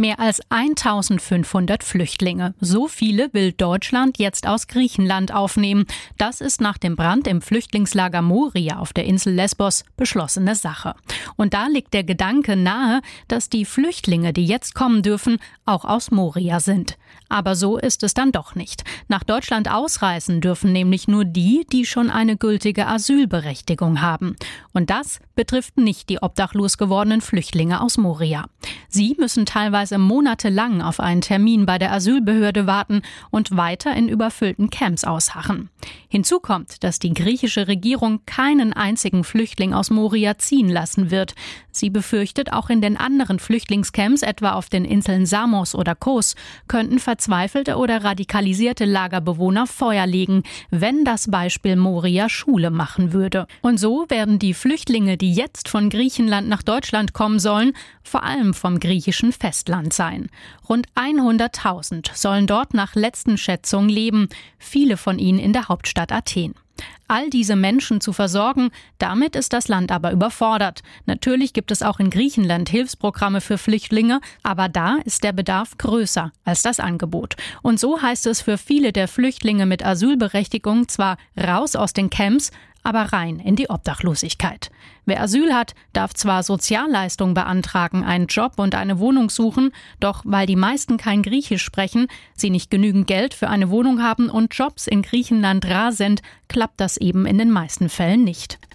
Mehr als 1500 Flüchtlinge. So viele will Deutschland jetzt aus Griechenland aufnehmen. Das ist nach dem Brand im Flüchtlingslager Moria auf der Insel Lesbos beschlossene Sache. Und da liegt der Gedanke nahe, dass die Flüchtlinge, die jetzt kommen dürfen, auch aus Moria sind. Aber so ist es dann doch nicht. Nach Deutschland ausreisen dürfen nämlich nur die, die schon eine gültige Asylberechtigung haben. Und das betrifft nicht die obdachlos gewordenen Flüchtlinge aus Moria. Sie müssen teilweise monatelang auf einen Termin bei der Asylbehörde warten und weiter in überfüllten Camps ausharren. Hinzu kommt, dass die griechische Regierung keinen einzigen Flüchtling aus Moria ziehen lassen wird. Sie befürchtet, auch in den anderen Flüchtlingscamps, etwa auf den Inseln Samos oder Kos, könnten verzweifelte oder radikalisierte Lagerbewohner Feuer legen, wenn das Beispiel Moria Schule machen würde. Und so werden die Flüchtlinge, die jetzt von Griechenland nach Deutschland kommen sollen, vor allem vom griechischen Festland sein. Rund 100.000 sollen dort nach letzten Schätzungen leben, viele von ihnen in der Hauptstadt Athen. All diese Menschen zu versorgen, damit ist das Land aber überfordert. Natürlich gibt es auch in Griechenland Hilfsprogramme für Flüchtlinge, aber da ist der Bedarf größer als das Angebot. Und so heißt es für viele der Flüchtlinge mit Asylberechtigung zwar raus aus den Camps, aber rein in die Obdachlosigkeit. Wer Asyl hat, darf zwar Sozialleistungen beantragen, einen Job und eine Wohnung suchen, doch weil die meisten kein Griechisch sprechen, sie nicht genügend Geld für eine Wohnung haben und Jobs in Griechenland rar sind, klappt das eben in den meisten Fällen nicht.